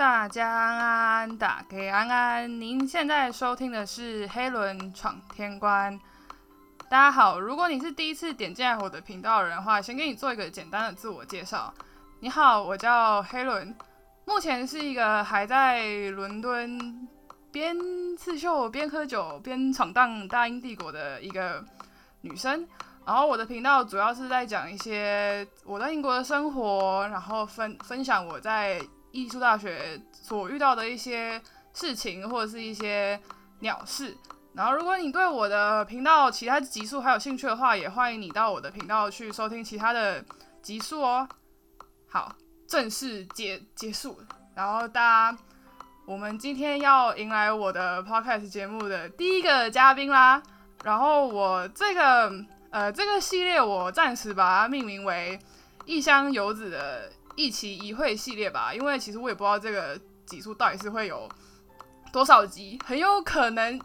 大家安安，打给安安。您现在收听的是《黑轮闯天关》。大家好，如果你是第一次点进来我的频道的人的话，先给你做一个简单的自我介绍。你好，我叫黑轮，目前是一个还在伦敦边刺绣边喝酒边闯荡大英帝国的一个女生。然后我的频道主要是在讲一些我在英国的生活，然后分分享我在艺术大学所遇到的一些事情或者是一些鸟事。然后如果你对我的频道其他集数还有兴趣的话，也欢迎你到我的频道去收听其他的集数哦。好，正式结结束。然后大家，我们今天要迎来我的 podcast 节目的第一个嘉宾啦。然后我这个。呃，这个系列我暂时把它命名为“异乡游子”的一期一会系列吧，因为其实我也不知道这个集数到底是会有多少集，很有可能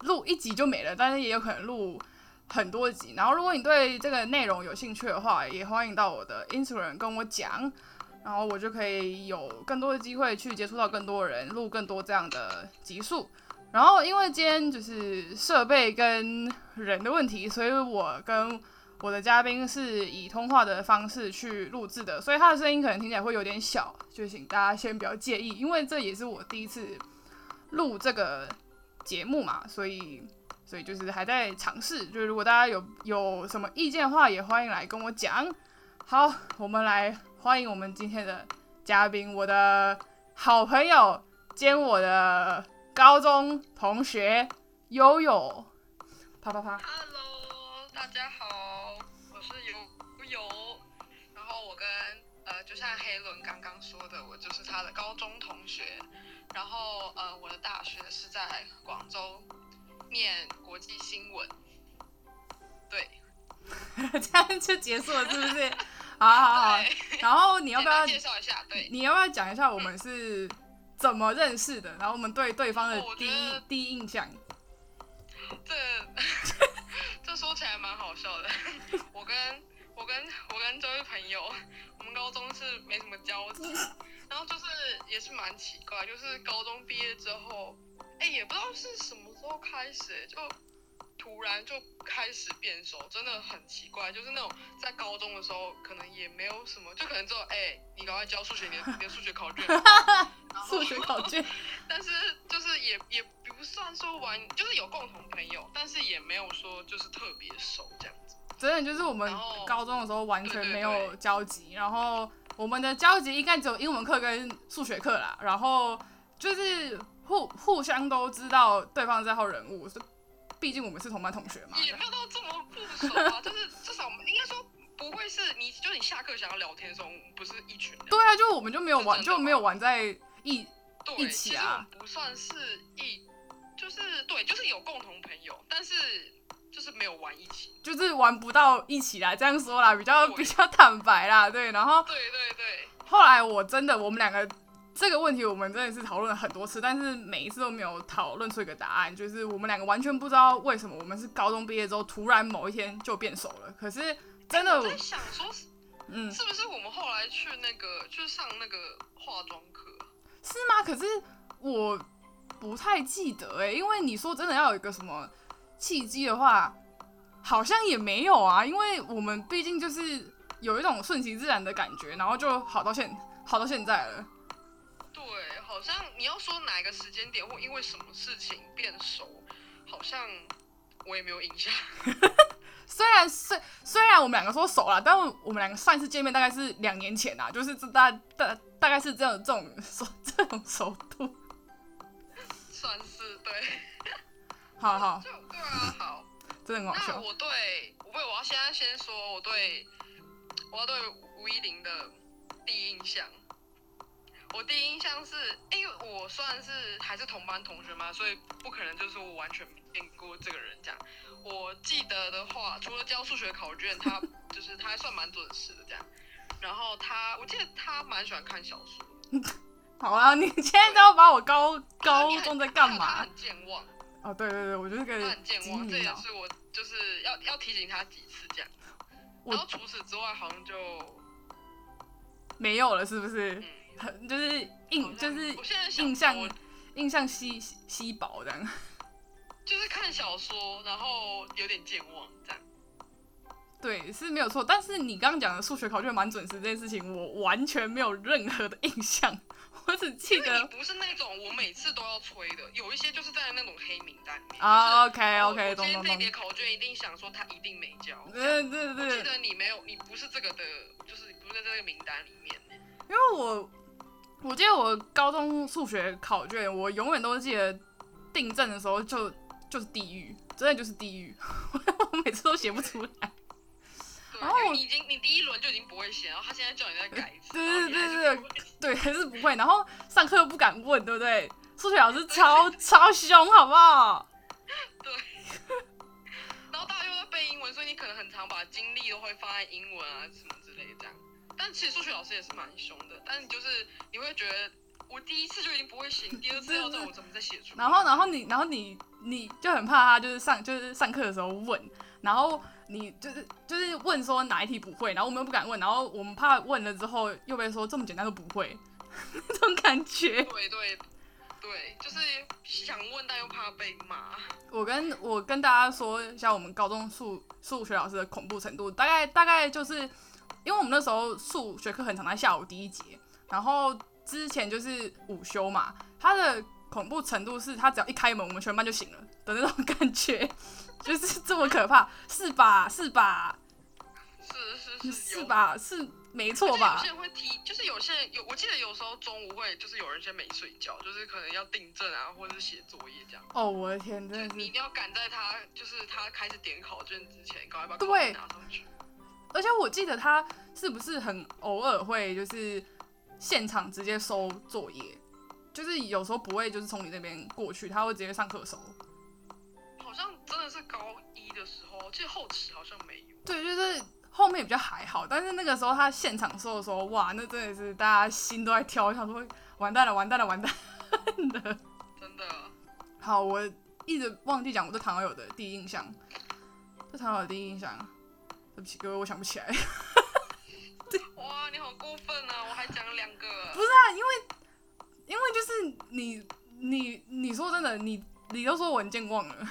录一集就没了，但是也有可能录很多集。然后，如果你对这个内容有兴趣的话，也欢迎到我的 Instagram 跟我讲，然后我就可以有更多的机会去接触到更多人，录更多这样的集数。然后，因为今天就是设备跟人的问题，所以我跟我的嘉宾是以通话的方式去录制的，所以他的声音可能听起来会有点小，就请大家先不要介意，因为这也是我第一次录这个节目嘛，所以所以就是还在尝试。就是如果大家有有什么意见的话，也欢迎来跟我讲。好，我们来欢迎我们今天的嘉宾，我的好朋友兼我的。高中同学悠悠，啪啪啪。大家好，我是游游。然后我跟呃，就像黑伦刚刚说的，我就是他的高中同学。然后呃，我的大学是在广州念国际新闻。对，这样就结束了，是不是？好好好。然后你要不要介绍一下？对，你要不要讲一下我们是？怎么认识的？然后我们对对方的第一第一印象，这这说起来蛮好笑的。我跟我跟我跟这位朋友，我们高中是没什么交集，然后就是也是蛮奇怪，就是高中毕业之后，哎，也不知道是什么时候开始，就。突然就开始变熟，真的很奇怪。就是那种在高中的时候，可能也没有什么，就可能只有哎，你赶快交数学，你的你的数学考卷，数学考卷。但是就是也也不算说完，就是有共同朋友，但是也没有说就是特别熟这样子。真的就是我们高中的时候完全没有交集，然后我们的交集应该只有英文课跟数学课啦，然后就是互互相都知道对方这号人物是。毕竟我们是同班同学嘛，也没有到这么不熟啊，就是至少我们应该说不会是你，就是你下课想要聊天的时候，不是一群人。对啊，就我们就没有玩，就没有玩在一一起啊。不算是一，就是对，就是有共同朋友，但是就是没有玩一起，就是玩不到一起啦。这样说啦，比较比较坦白啦，对。然后对对对，后来我真的我们两个。这个问题我们真的是讨论了很多次，但是每一次都没有讨论出一个答案。就是我们两个完全不知道为什么我们是高中毕业之后突然某一天就变熟了。可是真的，我在想说，嗯，是不是我们后来去那个就是上那个化妆课？是吗？可是我不太记得哎，因为你说真的要有一个什么契机的话，好像也没有啊。因为我们毕竟就是有一种顺其自然的感觉，然后就好到现好到现在了。好像你要说哪一个时间点或因为什么事情变熟，好像我也没有印象。虽然虽虽然我们两个说熟了，但我们两个上一次见面大概是两年前啊，就是这大大大概是这样这种熟这种熟度，算是对。好好，就对啊，好，真的很好笑。我对，我我要现在先说我对我要对吴依林的第一印象。我第一印象是，因为我算是还是同班同学嘛，所以不可能就是我完全没见过这个人这样。我记得的话，除了交数学考卷，他就是他还算蛮准时的这样。然后他，我记得他蛮喜欢看小说。好啊，你现在都要把我高高中在干嘛？他很健忘。哦，对对对，我就是个很健忘，这也是我就是要要提醒他几次这样。然后除此之外，好像就没有了，是不是？很就是印就是印象印象稀稀薄这样。就是看小说，然后有点健忘这样。对，是没有错。但是你刚刚讲的数学考卷蛮准时这件事情，我完全没有任何的印象，我只记因为你得不是那种我每次都要催的，有一些就是在那种黑名单里面。啊就是，OK 我 OK，我今天懂懂懂。这叠考卷一定想说他一定没交。对对我记，得你没有，你不是这个的，就是不是在这个名单里面。因为我我记得我高中数学考卷，我永远都记得订正的时候就就是地狱，真的就是地狱，我每次都写不出来。然后你已经你第一轮就已经不会写，然后他现在叫你再改一次，对对对不会写对，还是不会，然后上课又不敢问，对不对？数学老师超 超凶，好不好？对然后大家又在背英文，所以你可能很常把精力都会放在英文啊什么之类的这样。但其实数学老师也是蛮凶的，但是就是你会觉得我第一次就已经不会写，你第二次要叫我怎么再写出来？然后，然后你，然后你，你就很怕他就是上就是上课的时候问，然后你就是就是问说哪一题不会，然后我们又不敢问，然后我们怕问了之后又被说这么简单都不会，那种感觉。对对对，就是想问但又怕被骂。我跟我跟大家说一下我们高中数数学老师的恐怖程度，大概大概就是因为我们那时候数学课很常在下午第一节，然后之前就是午休嘛，他的恐怖程度是他只要一开门，我们全班就醒了的那种感觉，就是这么可怕，是吧？是吧？是是是，有？是吧？是没错吧有吧些？人会提，就是有些人有，我记得有时候中午会，就是有人先没睡觉，就是可能要订正啊，或者是写作业这样。哦，我的天，就真的是，你一定要赶在他，就是他开始点考卷之前，赶快把对考卷拿上去。而且我记得他是不是很偶尔会就是现场直接收作业，就是有时候不会就是从你那边过去，他会直接上课收。好像真的是高一的时候，记得后期好像没有。对，就是后面比较还好，但是那个时候他现场收的时候，哇，那真的是大家心都在跳，想说完蛋了，完蛋了，完蛋了。真的，好，我一直忘记讲我对唐友的第一印象，对唐友的第一印象，对不起各位，我想不起来。哇，你好过分啊！我还讲了两个。不是啊，因为因为就是你你你说真的，你你都说我很健忘了，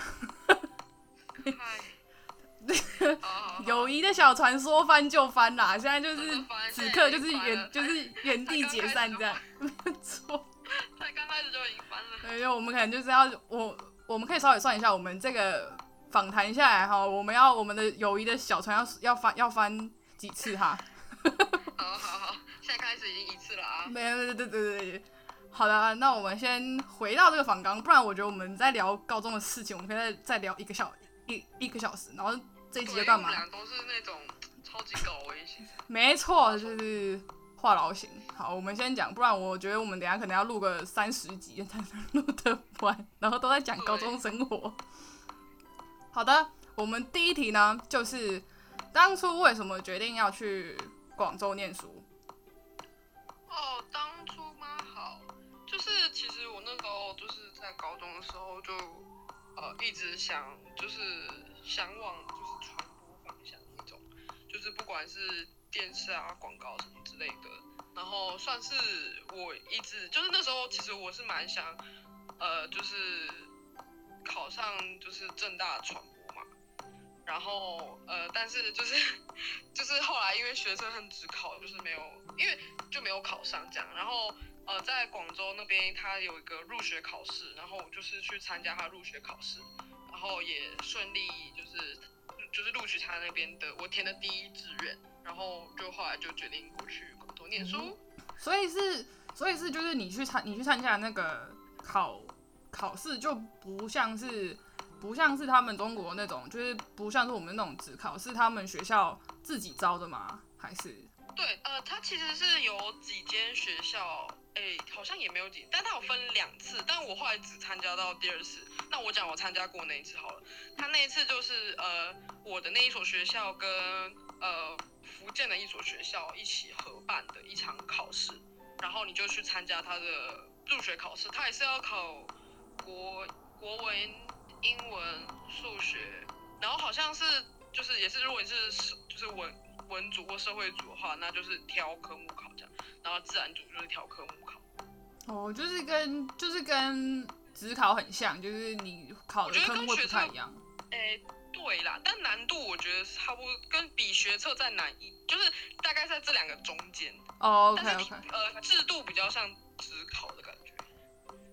友谊的小船说翻就翻啦，现在就是此刻就是原就是原地解散 这样，没错。才刚开始就已经翻了。对，就我们可能就是要我我们可以稍微算一下，我们这个访谈下来哈，我们要我们的友谊的小船要要翻要翻几次哈？好好好，现在开始已经一次了啊。没有，对对对对对。好的，那我们先回到这个访纲，不然我觉得我们在聊高中的事情，我们可以再再聊一个小一一个小时，然后这一集对，因为要干嘛？都是那种超级高危险。没错，就是话痨型。好，我们先讲，不然我觉得我们等下可能要录个三十集才能录得完，然后都在讲高中生活。好的，我们第一题呢，就是当初为什么决定要去广州念书？哦，当初吗？好，就是其实我那时候就是在高中的时候就呃一直想就是想往就是传播方向那种，就是不管是电视啊、广告什么之类的，然后算是我一直就是那时候其实我是蛮想呃就是考上就是正大传播嘛。然后呃，但是就是 就是后来因为学生很只考，就是没有，因为就没有考上这样。然后呃，在广州那边他有一个入学考试，然后我就是去参加他入学考试，然后也顺利就是就是录取他那边的我填的第一志愿，然后就后来就决定过去广州念书。所以是，所以是，就是你去参你去参加那个考考试，就不像是不像是他们中国那种，就是不像是我们那种只考，是他们学校自己招的吗？还是？对，呃，它其实是有几间学校，哎，好像也没有几，但它有分两次，但我后来只参加到第二次。那我讲我参加过那一次好了，他那一次就是呃，我的那一所学校跟呃福建的一所学校一起合办的一场考试，然后你就去参加他的入学考试，他也是要考国国文、英文、数学，然后好像是就是也是如果你是就是文文组或社会组的话，那就是挑科目考这样，然后自然组就是挑科目考。哦，就是跟就是跟职考很像，就是你考的科目会不太一样。诶，对啦，但难度我觉得差不多，跟比学测再难一，就是大概在这两个中间。哦，OK OK。呃，制度比较像职考。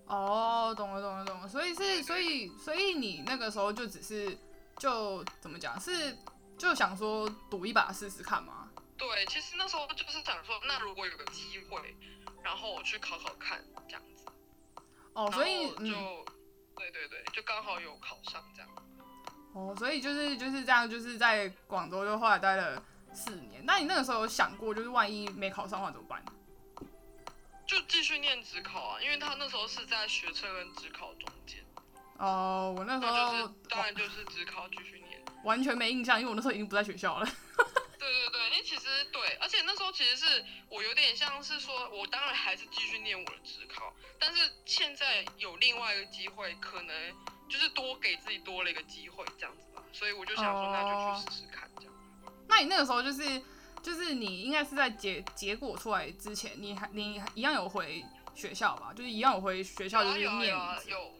哦，懂了懂了懂了，所以是所以所以你那个时候就只是就怎么讲是就想说赌一把试试看吗？对，其实那时候就是想说，那如果有个机会。然后我去考考看，这样子。哦，所以就，对对对，就刚好有考上这样。哦，所以就是就是这样，就是在广州就后来待了四年。那你那个时候有想过，就是万一没考上的话怎么办？就继续念职考啊，因为他那时候是在学测跟职考中间。哦，我那时候就是当然就是职考继续念。完全没印象，因为我那时候已经不在学校了。对对对，因为其实对，而且那时候其实是我有点像是说，我当然还是继续念我的职考，但是现在有另外一个机会，可能就是多给自己多了一个机会这样子吧，所以我就想说，那就去试试看这样。那你那个时候就是就是你应该是在结结果出来之前，你还你一样有回学校吧？就是一样有回学校就是念。有。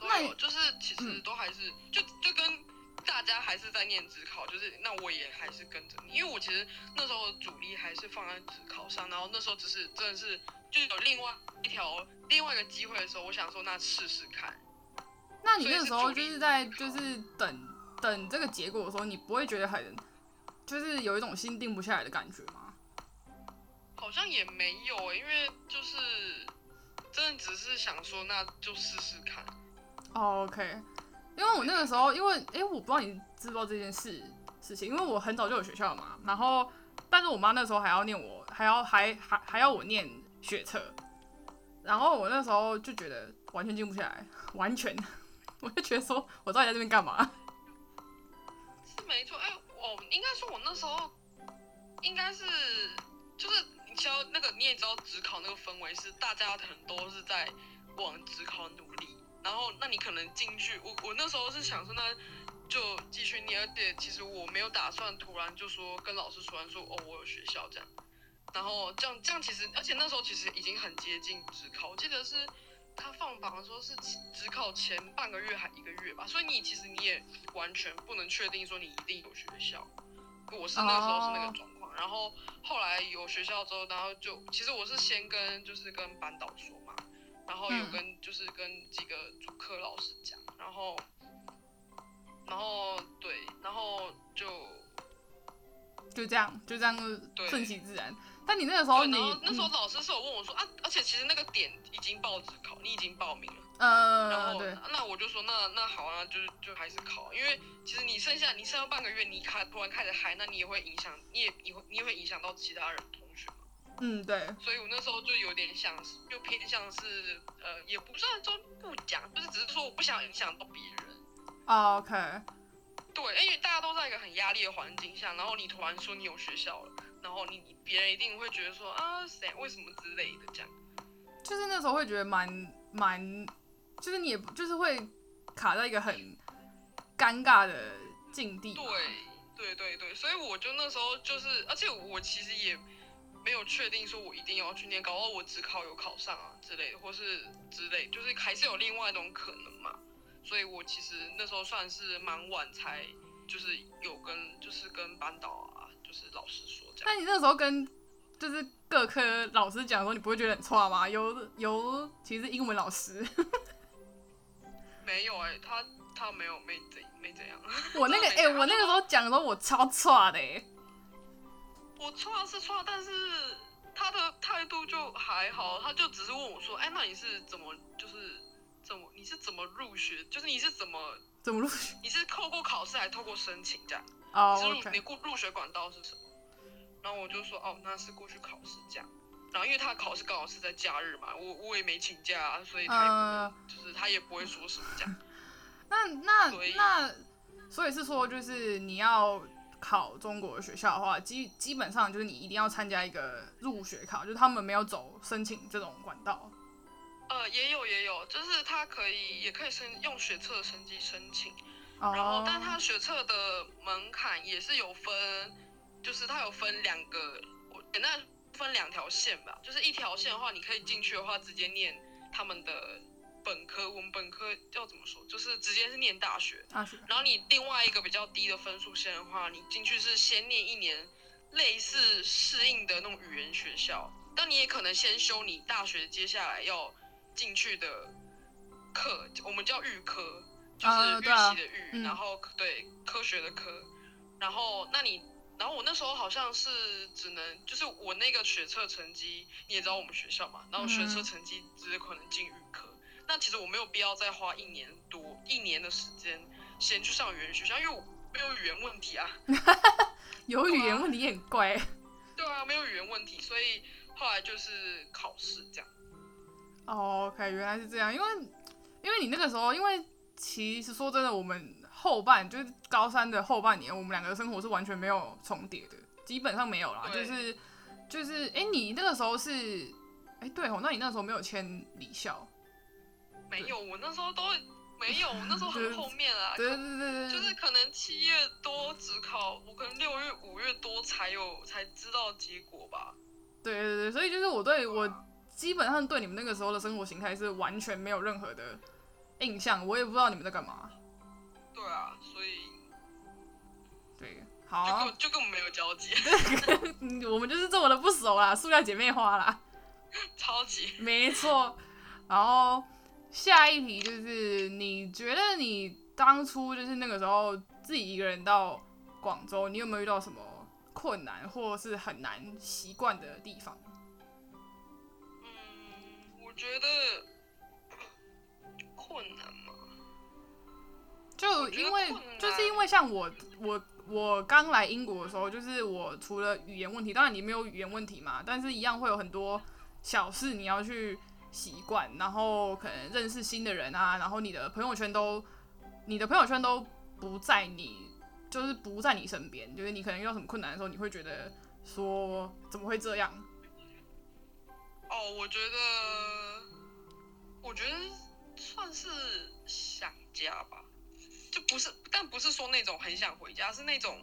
那就是其实都还是就就跟。大家还是在念职考，就是那我也还是跟着你，因为我其实那时候主力还是放在职考上，然后那时候只是真的是就是有另外一条另外一个机会的时候，我想说那试试看。那你那时候就是在就是等等这个结果的时候，你不会觉得很就是有一种心定不下来的感觉吗？好像也没有，因为就是真的只是想说那就试试看。OK。因为我那个时候，因为哎，我不知道你知不知道这件事事情，因为我很早就有学校嘛，然后，但是我妈那时候还要念我，还要还还还要我念学测，然后我那时候就觉得完全静不下来，完全，我就觉得说我到底在这边干嘛？是没错，哎，我应该说，我那时候应该是就是你知道那个你也知道，职考那个氛围是大家很多是在往职考努力。然后，那你可能进去，我我那时候是想说，那就继续念。而且其实我没有打算突然就说跟老师突然说，哦，我有学校这样。然后这样这样其实，而且那时候其实已经很接近职考，我记得是他放榜的时候是只考前半个月还一个月吧。所以你其实你也完全不能确定说你一定有学校。我是那时候是那个状况。然后后来有学校之后，然后就其实我是先跟就是跟班导说嘛。然后有跟就是跟几个主课老师讲，然后，然后对，然后就就这样就这样顺其自然。但你那个时候你那时候老师是有问我说啊，而且其实那个点已经报纸考，你已经报名了。嗯，然后，那我就说那那好啊，就是就还是考，因为其实你剩下你剩下半个月，你开突然开始嗨，那你也会影响，你也你会你也会影响到其他人同学。嗯，对，所以我那时候就有点像是，就偏向是，呃，也不算说不讲，就是只是说我不想影响到别人。OK。对，因为大家都在一个很压力的环境下，然后你突然说你有学校了，然后你别人一定会觉得说啊，谁为什么之类的这样。就是那时候会觉得蛮蛮，就是你也就是会卡在一个很尴尬的境地。对，对对对，所以我就那时候就是，而且我其实也。没有确定说我一定要去念，高，我只考有考上啊之类的，或是之类，就是还是有另外一种可能嘛。所以我其实那时候算是蛮晚才，就是有跟就是跟班导啊，就是老师说这样。那你那时候跟就是各科老师讲说，你不会觉得很差吗？有有，其实英文老师没有哎，他他没有没怎没怎样。我那个哎，我那个时候讲的时候，我超差的哎。我错是错，但是他的态度就还好，他就只是问我说：“哎，那你是怎么，就是怎么，你是怎么入学？就是你是怎么怎么入学？你是透过考试还是透过申请这样？哦，你是入你过入学管道是什么？”然后我就说：“哦，那是过去考试这样。”然后因为他考试刚好是在假日嘛，我我也没请假，所以他也不能，就是他也不会说什么这样。那那那，所以是说，就是你要。考中国的学校的话，基基本上就是你一定要参加一个入学考，就是他们没有走申请这种管道。呃，也有也有，就是他可以也可以申用学测成绩申请，然后但他学测的门槛也是有分，就是它有分两个，我简单分两条线吧。就是一条线的话，你可以进去的话，直接念他们的本科，我们本科要怎么说？就是直接是念大学。大学。然后你另外一个比较低的分数线的话，你进去是先念一年类似适应的那种语言学校，但你也可能先修你大学接下来要进去的课，我们叫预科，就是预习的预，然后对科学的科。然后那你，然后我那时候好像是只能，就是我那个学测成绩，你也知道我们学校嘛，然后学测成绩只可能进预科。那其实我没有必要再花一年多一年的时间先去上语言学校，因为我没有语言问题啊。有语言问题也很怪。对啊，没有语言问题，所以后来就是考试这样。哦，OK，原来是这样，因为因为你那个时候，因为其实说真的，我们。后半就是高三的后半年，我们两个生活是完全没有重叠的，基本上没有啦。就是就是，哎，你那个时候是，哎，对哦，那你那时候没有签离校？没有，我那时候都没有，那时候很后面啊。对对对对就是可能七月多只考，我可能六月五月多才有才知道结果吧。对对对，所以就是我对我基本上对你们那个时候的生活形态是完全没有任何的印象，我也不知道你们在干嘛。对啊，所以对，好，就就跟我们没有交集，我们就是这么的不熟啦，塑料姐妹花啦，超级没错。然后下一题就是，你觉得你当初就是那个时候自己一个人到广州，你有没有遇到什么困难，或是很难习惯的地方？觉得困难吗？就因为就是因为像我我我刚来英国的时候，就是我除了语言问题，当然你没有语言问题嘛，但是一样会有很多小事你要去习惯，然后可能认识新的人啊，然后你的朋友圈都你的朋友圈都不在你就是不在你身边，就是你可能遇到什么困难的时候，你会觉得说怎么会这样？哦，我觉得我觉得算是想家吧。就不是，但不是说那种很想回家，是那种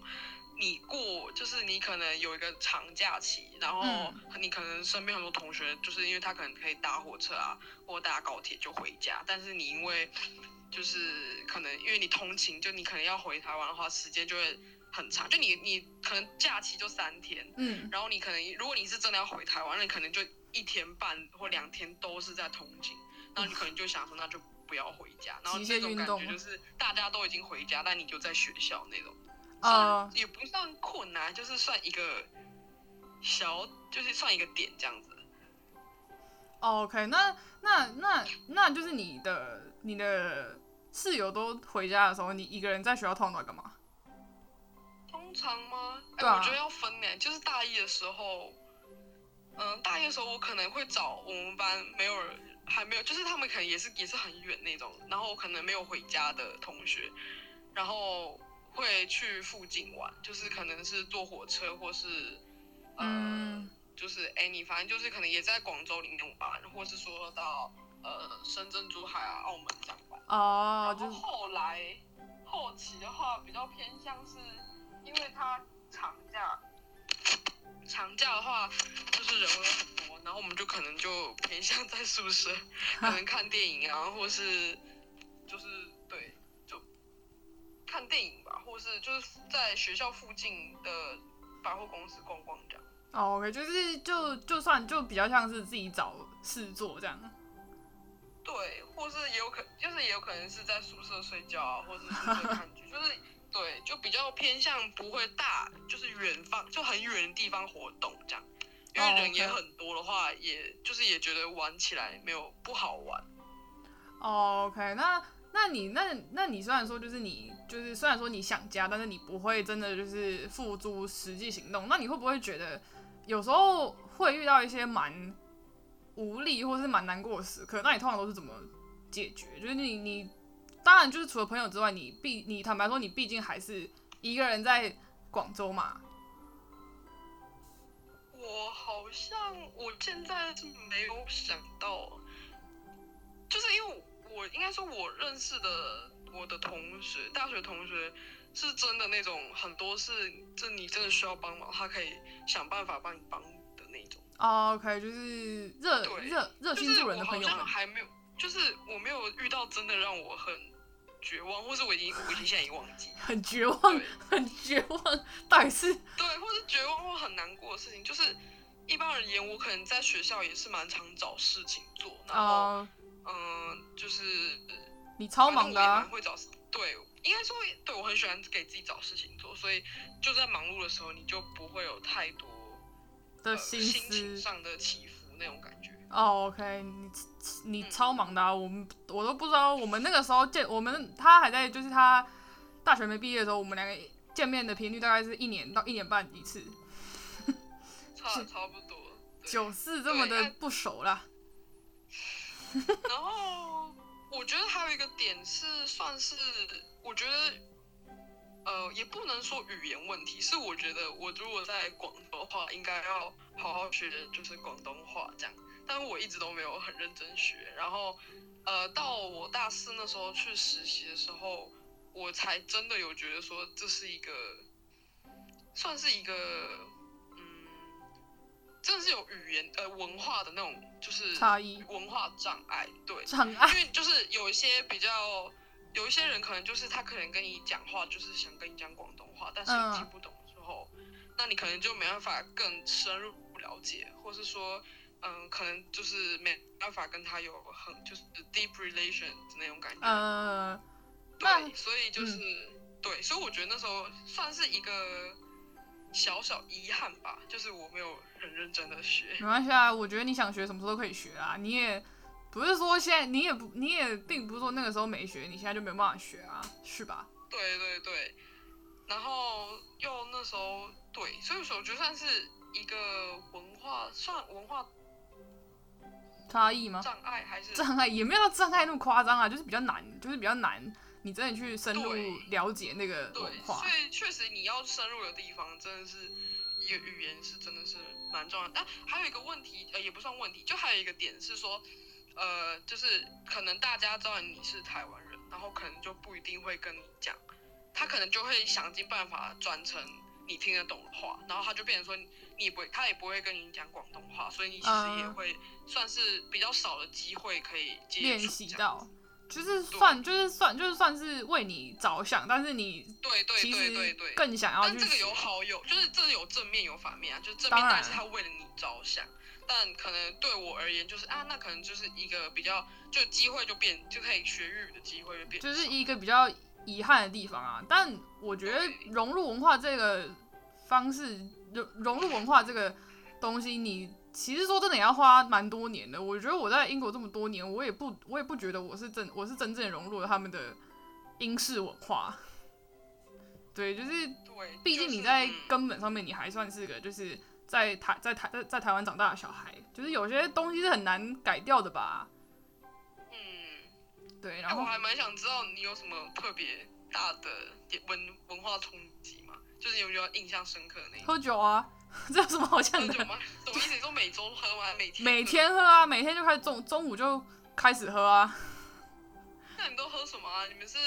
你过，就是你可能有一个长假期，然后你可能身边很多同学，就是因为他可能可以搭火车啊，或搭高铁就回家，但是你因为就是可能因为你通勤，就你可能要回台湾的话，时间就会很长，就你你可能假期就三天，嗯，然后你可能如果你是真的要回台湾，那你可能就一天半或两天都是在通勤，然后你可能就想说那就。不要回家，然后这种感觉就是大家都已经回家，但你就在学校那种，呃，也不算困难，就是算一个小，就是算一个点这样子。OK，那那那那就是你的你的室友都回家的时候，你一个人在学校通常干嘛？通常吗？哎，我觉得要分呢，就是大一的时候，嗯，大一的时候我可能会找我们班没有人。还没有，就是他们可能也是也是很远那种，然后可能没有回家的同学，然后会去附近玩，就是可能是坐火车或是，呃，就是哎你反正就是可能也在广州里面玩，或是说到呃深圳、珠海啊、澳门这样玩。哦，就后后来后期的话比较偏向是，因为他长假。长假的话，就是人会很多，然后我们就可能就偏向在宿舍，可能看电影啊，或是就是对，就看电影吧，或是就是在学校附近的百货公司逛逛这样。哦，OK，就是就就算就比较像是自己找事做这样。对，或是也有可，就是也有可能是在宿舍睡觉啊，或者宿舍看剧，就是。对，就比较偏向不会大，就是远方就很远的地方活动这样，因为人也很多的话，也就是也觉得玩起来没有不好玩。OK，那那你那那你虽然说就是你就是虽然说你想家，但是你不会真的就是付诸实际行动，那你会不会觉得有时候会遇到一些蛮无力或是蛮难过的时刻？那你通常都是怎么解决？就是你你。当然，就是除了朋友之外，你毕你坦白说，你毕竟还是一个人在广州嘛。我好像我现在是没有想到，就是因为我应该说，我认识的我的同学，大学同学是真的那种很多是，就你真的需要帮忙，他可以想办法帮你帮的那种。哦 OK，就是热对热热就是心助人的我好。像还没有，就是我没有遇到真的让我很绝望，或是我已经我已经现在已经忘记。很绝望，很绝望，到底是对，或是绝望或很难过的事情，就是一般而言，我可能在学校也是蛮常找事情做，然后哦，嗯、就是你超忙的啊蛮，会找，对，应该说对我很喜欢给自己找事情做，所以就在忙碌的时候，你就不会有太多呃的心心情思。上的起伏那种感觉。哦，OK，你你嗯超忙的啊，我们我都不知道，我们那个时候见我们他还在，就是他大学没毕业的时候，我们两个见面的频率大概是一年到一年半一次，差差不多。九四这么的不熟啦。然后我觉得还有一个点是，算是我觉得，呃，也不能说语言问题，是我觉得我如果在广州的话，应该要好好学就是广东话这样，但我一直都没有很认真学。然后，呃，到我大四那时候去实习的时候，我才真的有觉得说这是一个，算是一个，嗯，真的是有语言呃文化的那种就是差异。文化障碍，对，障碍。因为就是有一些比较，有一些人可能就是他可能跟你讲话，就是想跟你讲广东话，但是嗯。你听不懂的时候，那你可能就没办法更深入了解，或是说，嗯，可能就是没办法跟他有很就是 deep relation 的那种感觉。对，所以就是、对，所以我觉得那时候算是一个小小遗憾吧，就是我没有很认真的学。没关系啊，我觉得你想学什么时候都可以学啊，你也不是说现在你也不你也并不是说那个时候没学，你现在就没有办法学啊，是吧？对对对，然后又那时候对，所以说我觉得算是一个文化，算文化差异吗？障碍还是障碍也没有到障碍那么夸张啊，就是比较难，就是比较难，你真的去深入了解那个文，化所。以确实你要深入的地方，真的是一个语言是真的是蛮重要的。但还有一个问题，呃，也不算问题，就还有一个点是说，呃，就是可能大家知道你是台湾人，然后可能就不一定会跟你讲，他可能就会想尽办法转成你听得懂的话，然后他就变成说你不会，他也不会跟你讲广东话，所以你其实也嗯会算是比较少的机会可以接触到，就是算就是算就是算是为你着想，但是你对对对对对。更想要去但这个有。好有，就是这有正面有反面啊。就是正面当然是他为了你着想，但可能对我而言就是啊，那可能就是一个比较就机会就变就可以学日语的机会就变，就是一个比较遗憾的地方啊。但我觉得融入文化这个方式，融融入文化这个东西，你其实说真的也要花蛮多年的。我觉得我在英国这么多年，我也不我也不觉得我是真我是真正融入了他们的英式文化。对，就是对，毕竟你在嗯根本上面你还算是个就是在台在台在在台湾长大的小孩，就是有些东西是很难改掉的吧。嗯，对，哎、然后我还蛮想知道你有什么特别大的文文化冲击吗？就是有没有印象深刻的那一种？喝酒啊，这有什么好讲的？喝酒吗？什么意思？你说每周喝吗？每天？每？天喝啊，每天就开始中中午就开始喝啊，那你都喝什么啊？你们是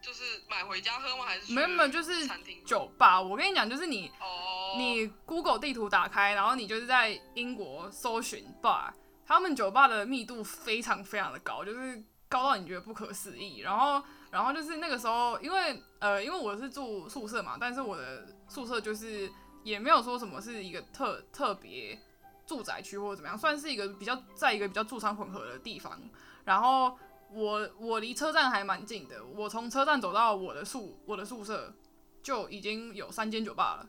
就是买回家喝吗？还是去没有没有就是？酒吧。我跟你讲，就是你哦，你 Google 地图打开，然后你就是在英国搜寻 bar，他们酒吧的密度非常非常的高，就是高到你觉得不可思议。然后然后就是那个时候，因为呃因为我是住宿舍嘛，但是我的宿舍就是也没有说什么是一个特特别住宅区或者怎么样，算是一个比较在一个比较住商混合的地方。然后我我离车站还蛮近的，我从车站走到我的宿我的宿舍就已经有三间酒吧了。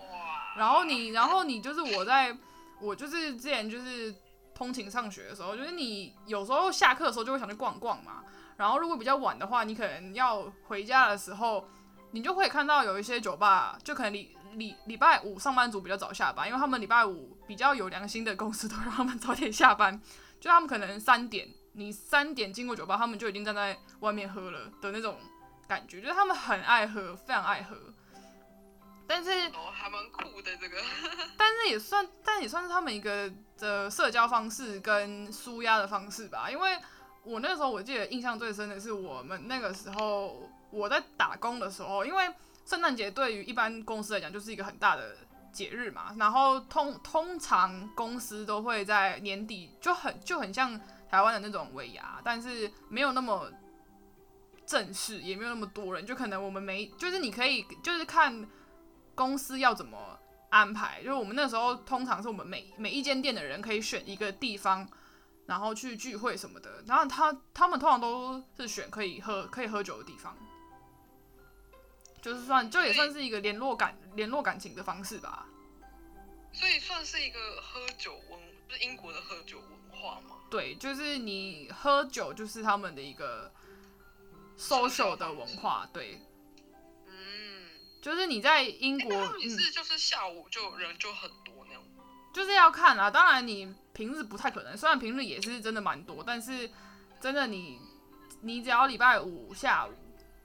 哇，然后你，然后你就是我在，我就是之前就是通勤上学的时候，就是你有时候下课的时候就会想去逛逛嘛。然后如果比较晚的话，你可能要回家的时候，你就会看到有一些酒吧，就可能礼礼礼拜五上班族比较早下班，因为他们礼拜五比较有良心的公司都让他们早点下班，就他们可能三点，你三点经过酒吧，他们就已经站在外面喝了的那种感觉，就是他们很爱喝，非常爱喝。但是哦，还蛮酷的这个。但是也算，但也算是他们一个的社交方式跟舒压的方式吧。因为我那时候我记得印象最深的是我们那个时候我在打工的时候，因为圣诞节对于一般公司来讲就是一个很大的节日嘛，然后通通常公司都会在年底就很就很像台湾的那种尾牙，但是没有那么正式，也没有那么多人，就可能我们没就是你可以就是看公司要怎么安排，就是我们那时候通常是我们每每一间店的人可以选一个地方。然后去聚会什么的，然后他他们通常都是选可以喝可以喝酒的地方，就是算就也算是一个联络感联络感情的方式吧。所以算是一个喝酒文，是英国的喝酒文化吗？对，就是你喝酒就是他们的一个 social 的文化，对。嗯，就是你在英国，也是就是下午就人就很多那样。就是要看啊，当然你平日不太可能，虽然平日也是真的蛮多，但是真的你你只要礼拜五下午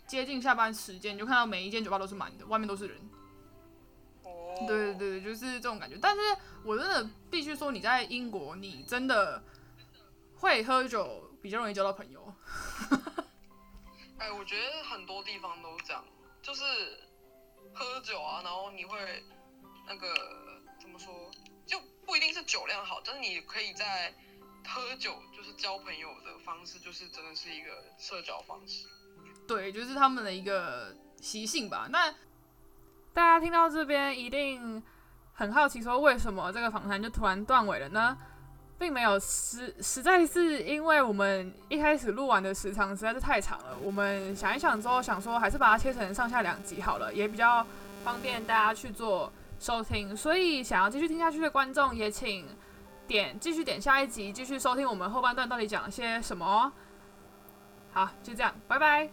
接近下班时间，你就看到每一间酒吧都是满的，外面都是人。哦，对对对，就是这种感觉。但是我真的必须说，你在英国，你真的会喝酒，比较容易交到朋友。哎，我觉得很多地方都这样，就是喝酒啊，然后你会那个怎么说？就不一定是酒量好，但是你可以在喝酒就是交朋友的方式，就是真的是一个社交方式。对，就是他们的一个习性吧。那大家听到这边一定很好奇，说为什么这个访谈就突然断尾了呢？并没有，实实在是因为我们一开始录完的时长实在是太长了。我们想一想之后，想说还是把它切成上下两集好了，也比较方便大家去做。收听，所以想要继续听下去的观众也请点继续点下一集，继续收听我们后半段到底讲了些什么。好，就这样，拜拜。